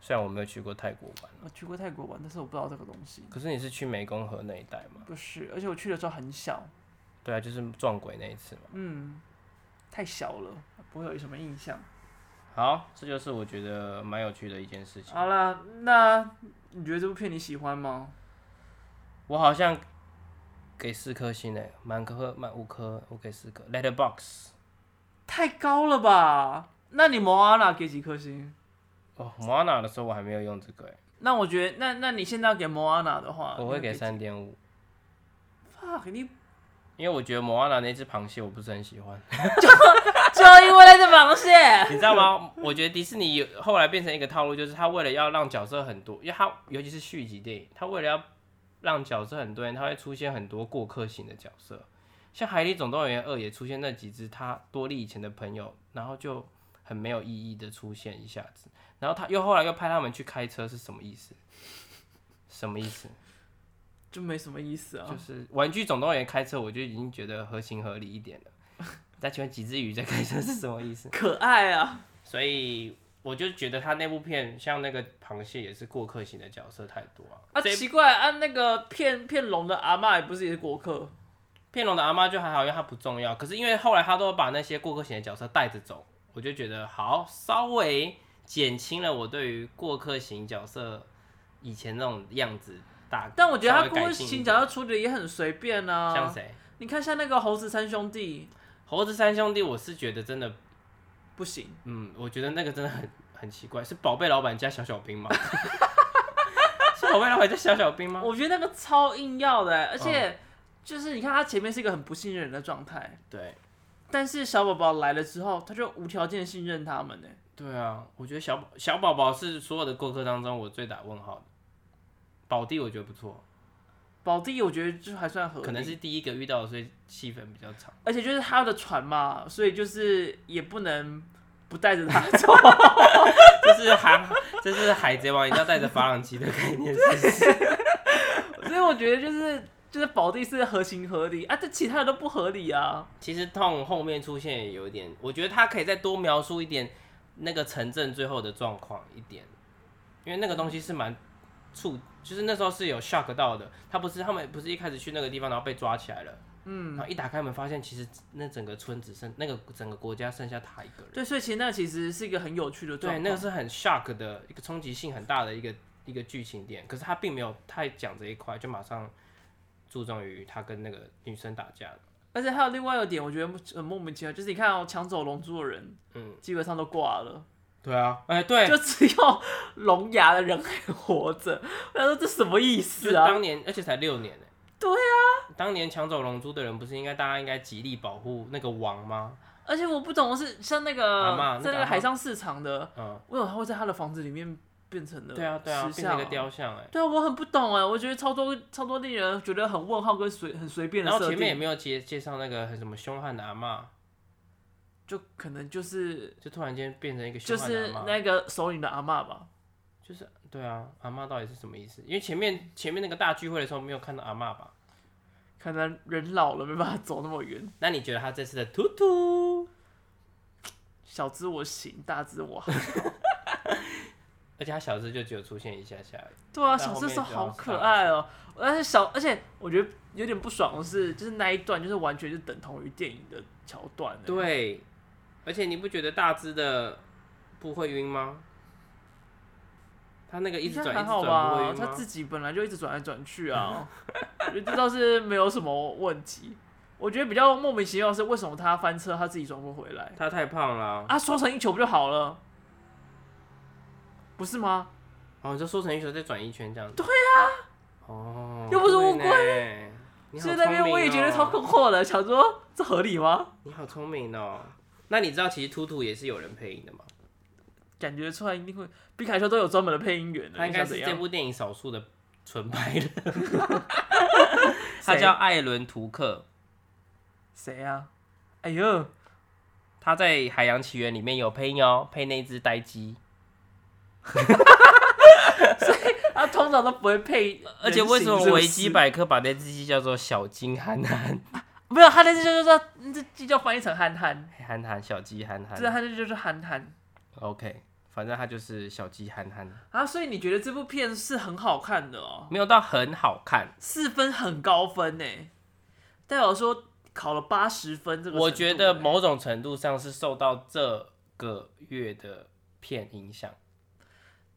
虽然我没有去过泰国玩，我去过泰国玩，但是我不知道这个东西。可是你是去湄公河那一带吗？不是，而且我去的时候很小。对啊，就是撞鬼那一次嘛。嗯，太小了。不会有什么印象。好，这就是我觉得蛮有趣的一件事情。好了，那你觉得这部片你喜欢吗？我好像给四颗星诶，满颗满五颗，我给四颗。Letterboxd 太高了吧？那你摩阿娜给几颗星？哦，摩阿娜的时候我还没有用这个诶。那我觉得，那那你现在要给摩阿娜的话，我会给三点五。啊，肯定。因为我觉得摩阿娜那只螃蟹我不是很喜欢，就就因为那只螃蟹，你知道吗？我觉得迪士尼后来变成一个套路，就是他为了要让角色很多，因为他尤其是续集电影，他为了要让角色很多人，他会出现很多过客型的角色，像《海底总动员二》也出现那几只他多利以前的朋友，然后就很没有意义的出现一下子，然后他又后来又派他们去开车，是什么意思？什么意思？就没什么意思啊，就是《玩具总动员》开车，我就已经觉得合情合理一点了。再请问几只鱼在开车是什么意思？可爱啊！所以我就觉得他那部片像那个螃蟹也是过客型的角色太多啊。啊，奇怪啊，那个骗骗龙的阿嬷也不是也是过客？骗龙的阿嬷就还好，因为他不重要。可是因为后来他都把那些过客型的角色带着走，我就觉得好，稍微减轻了我对于过客型角色以前那种样子大。但我觉得他过客型角色处理也很随便啊。像谁？你看像那个猴子三兄弟。猴子三兄弟，我是觉得真的不行。嗯，我觉得那个真的很很奇怪，是宝贝老板加小小兵吗？是宝贝老板加小小兵吗？我觉得那个超硬要的，而且就是你看他前面是一个很不信任人的状态。对。但是小宝宝来了之后，他就无条件信任他们呢。对啊，我觉得小小宝宝是所有的过客当中我最打问号的。宝弟我觉得不错，宝弟我觉得就还算合理，可能是第一个遇到的，所以戏份比较长。而且就是他的船嘛，所以就是也不能不带着他走，就是海，就是海贼王一定要带着法朗奇的概念，是不是？所以我觉得就是就是宝弟是合情合理啊，这其他的都不合理啊。其实 Tom 后面出现也有一点，我觉得他可以再多描述一点那个城镇最后的状况一点，因为那个东西是蛮触。就是那时候是有 shock 到的，他不是他们不是一开始去那个地方，然后被抓起来了，嗯，然后一打开门发现，其实那整个村只剩那个整个国家剩下他一个人。对，所以其实那其实是一个很有趣的，对，那个是很 shock 的一个冲击性很大的一个一个剧情点，可是他并没有太讲这一块，就马上注重于他跟那个女生打架。而且还有另外一个点，我觉得很莫名其妙，就是你看哦，抢走龙珠的人，嗯，基本上都挂了。对啊，哎、欸，对，就只有龙牙的人还活着。我想说这什么意思啊？当年，而且才六年呢。对啊，当年抢走龙珠的人，不是应该大家应该极力保护那个王吗？而且我不懂的是，像那个在那个海上市场的，嗯，为什么他会在他的房子里面变成了？对啊对啊，变成一个雕像哎。对啊，我很不懂哎，我觉得超多超多令人觉得很问号跟随很随便的。然后前面也没有介介绍那个很什么凶悍的阿嬷，就可能就是就突然间变成一个凶悍的阿嬷，就是那个首领的阿嬷吧。就是对啊，阿嬷到底是什么意思？因为前面前面那个大聚会的时候没有看到阿嬷吧？可能人老了没办法走那么远。那你觉得他这次的突突？小只我行，大只我好。而且他小只就只有出现一下下。对啊，小只说好可爱哦、喔。但是小，而且我觉得有点不爽的是，就是那一段就是完全就等同于电影的桥段。对。而且你不觉得大只的不会晕吗？他那个一直转，还好吧？他自己本来就一直转来转去啊，我觉得这倒是没有什么问题。我觉得比较莫名其妙的是，为什么他翻车，他自己转不回来？他太胖了啊！啊，缩成一球不就好了？不是吗？哦，就缩成一球再转一圈这样子。对呀、啊。哦。又不是乌龟。所以那边我也觉得超困惑的，想说这合理吗？你好聪明哦。那你知道其实兔兔也是有人配音的吗？感觉出来一定会，皮卡丘都有专门的配音员的。他应该是这部电影少数的纯白人。他叫艾伦图克。谁啊？哎呦，他在《海洋奇缘》里面有配音哦，配那只呆鸡。所以他通常都不会配。而且为什么维基百科把那只鸡叫做小金憨憨？没有，他那只就是说，那只鸡叫翻译成憨憨。憨憨小鸡憨憨。这他那就是憨憨。OK。反正他就是小鸡憨憨啊，所以你觉得这部片是很好看的哦？没有到很好看，四分很高分呢，代表说考了八十分这个。我觉得某种程度上是受到这个月的片影响。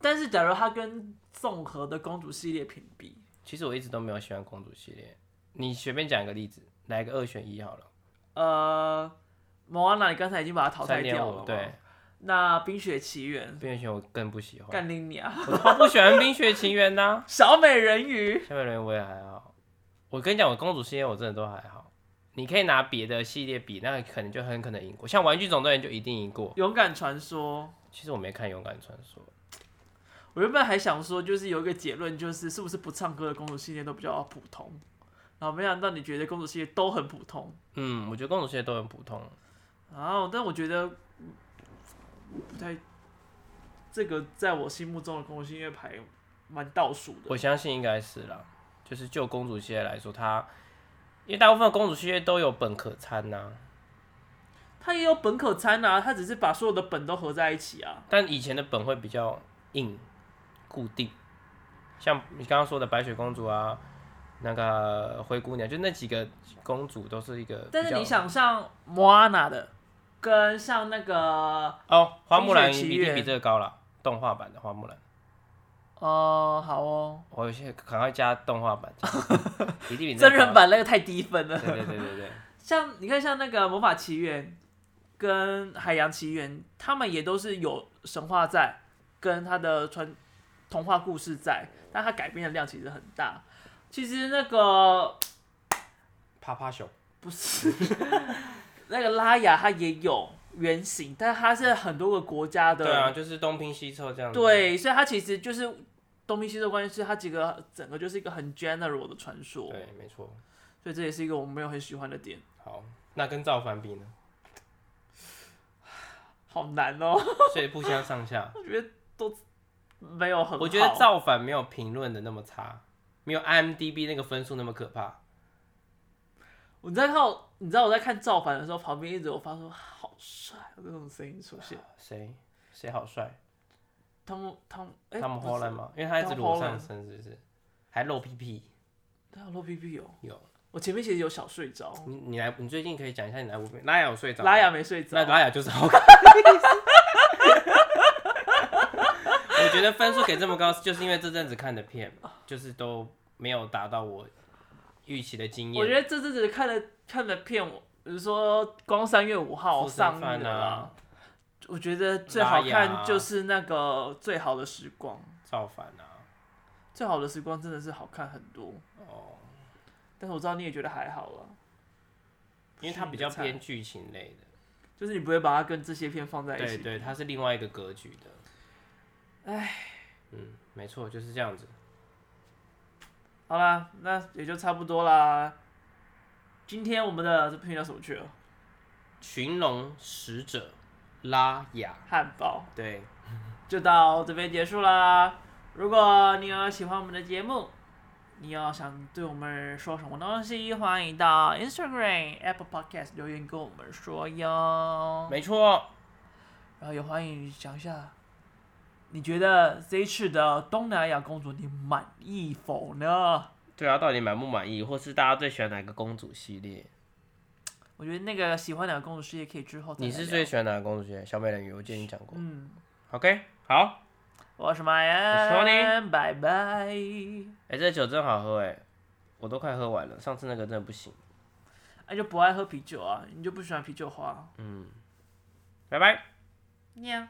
但是假如他跟综合的公主系列评比，其实我一直都没有喜欢公主系列。你随便讲一个例子，来个二选一好了。呃，莫安娜，你刚才已经把它淘汰掉了，对。那《冰雪奇缘》，《冰雪奇缘》我更不喜欢。干你娘！我超不喜欢《冰雪奇缘》呐。小美人鱼，小美人鱼我也还好。我跟你讲，我公主系列我真的都还好。你可以拿别的系列比，那可能就很可能赢过。像《玩具总动员》就一定赢过。《勇敢传说》，其实我没看《勇敢传说》。我原本还想说，就是有一个结论，就是是不是不唱歌的公主系列都比较普通？然后没想到你觉得公主系列都很普通。嗯，我觉得公主系列都很普通。然后，但我觉得。不太，这个在我心目中的公主系列排蛮倒数的。我相信应该是啦，就是就公主系列来说，它因为大部分公主系列都有本可参呐、啊，它也有本可参啊，它只是把所有的本都合在一起啊。但以前的本会比较硬固定，像你刚刚说的白雪公主啊，那个灰姑娘，就那几个公主都是一个。但是你想像莫阿娜的。跟像那个哦，花木兰一定比这个高了，动画版的花木兰。哦，好哦，我有些赶快加动画版，一定比真人版那个太低分了。对对对对对。像你看，像那个魔法奇缘跟海洋奇缘，他们也都是有神话在，跟他的传童话故事在，但它改编的量其实很大。其实那个啪啪熊不是。那个拉雅它也有原型，但是它是很多个国家的。对啊，就是东拼西凑这样子。对，所以它其实就是东拼西凑，关键是它几个整个就是一个很 general 的传说。对，没错。所以这也是一个我们没有很喜欢的点。好，那跟造反比呢？好难哦。所以不相上下。我觉得都没有很好。我觉得造反没有评论的那么差，没有 IMDB 那个分数那么可怕。我在看，你知道我在看造反的时候，旁边一直有发出好帅这种声音出现。谁？谁好帅？汤姆汤汤姆·霍兰吗？因为他一直裸上身，是不是？还露屁屁？他有露屁屁有。有。我前面其实有小睡着。你你来，你最近可以讲一下你哪部片？拉雅有睡着？拉雅没睡着。那拉雅就是好看。我觉得分数给这么高，就是因为这阵子看的片，就是都没有达到我。预期的经验，我觉得这阵子看的看的片，我比如说光三月五号上映的啊，我觉得最好看就是那个最好的时光。造反啊！最好的时光真的是好看很多哦，但是我知道你也觉得还好了，因为它比较偏剧情类的。就是你不会把它跟这些片放在一起。对对，它是另外一个格局的。唉，嗯，没错，就是这样子。好啦，那也就差不多啦。今天我们的这片叫什么去了？寻龙使者拉雅汉堡。对，就到这边结束啦。如果你有喜欢我们的节目，你要想对我们说什么东西，欢迎到 Instagram、Apple Podcast 留言跟我们说哟。没错。然后也欢迎讲一下，你觉得这一次的东南亚公主你满意否呢？对啊，到底满不满意，或是大家最喜欢哪个公主系列？我觉得那个喜欢哪个公主系列可以之后。你是最喜欢哪个公主系列？小美人鱼，我记得你讲过。嗯。OK，好。我是马恩，我说你，拜拜。哎，这酒真好喝哎，我都快喝完了，上次那个真的不行。哎，就不爱喝啤酒啊？你就不喜欢啤酒花？嗯。拜拜。喵。